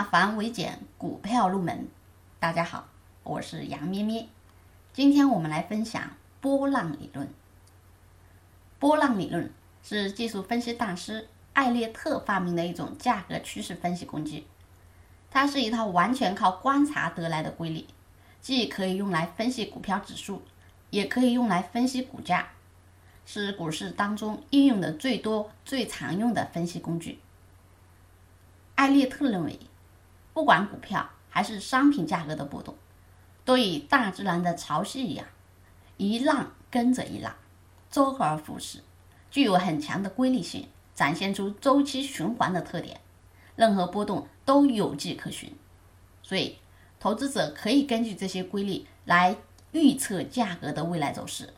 化繁为简，股票入门。大家好，我是杨咩咩。今天我们来分享波浪理论。波浪理论是技术分析大师艾略特发明的一种价格趋势分析工具。它是一套完全靠观察得来的规律，既可以用来分析股票指数，也可以用来分析股价，是股市当中应用的最多、最常用的分析工具。艾略特认为，不管股票还是商品价格的波动，都与大自然的潮汐一样，一浪跟着一浪，周而复始，具有很强的规律性，展现出周期循环的特点。任何波动都有迹可循，所以投资者可以根据这些规律来预测价格的未来走势。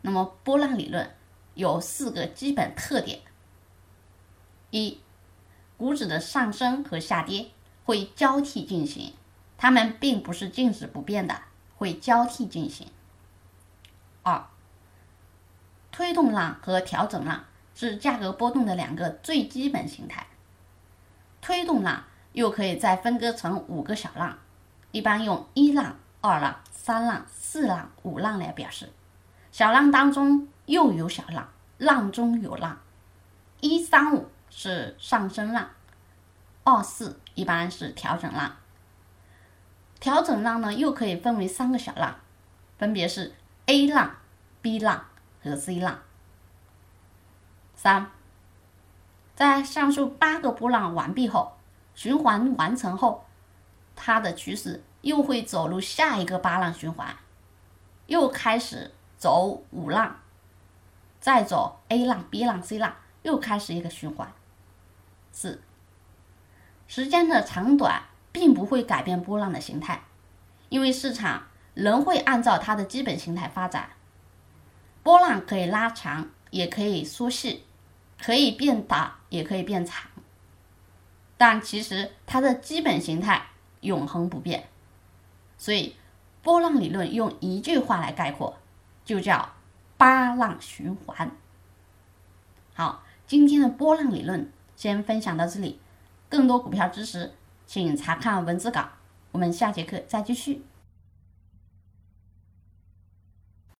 那么，波浪理论有四个基本特点：一。股指的上升和下跌会交替进行，它们并不是静止不变的，会交替进行。二，推动浪和调整浪是价格波动的两个最基本形态。推动浪又可以再分割成五个小浪，一般用一浪、二浪、三浪、四浪、五浪来表示。小浪当中又有小浪，浪中有浪，一三五。是上升浪，二四一般是调整浪。调整浪呢，又可以分为三个小浪，分别是 A 浪、B 浪和 C 浪。三，在上述八个波浪完毕后，循环完成后，它的趋势又会走入下一个八浪循环，又开始走五浪，再走 A 浪、B 浪、C 浪，又开始一个循环。四，时间的长短并不会改变波浪的形态，因为市场仍会按照它的基本形态发展。波浪可以拉长，也可以缩细，可以变大，也可以变长，但其实它的基本形态永恒不变。所以，波浪理论用一句话来概括，就叫八浪循环。好，今天的波浪理论。先分享到这里，更多股票知识，请查看文字稿。我们下节课再继续。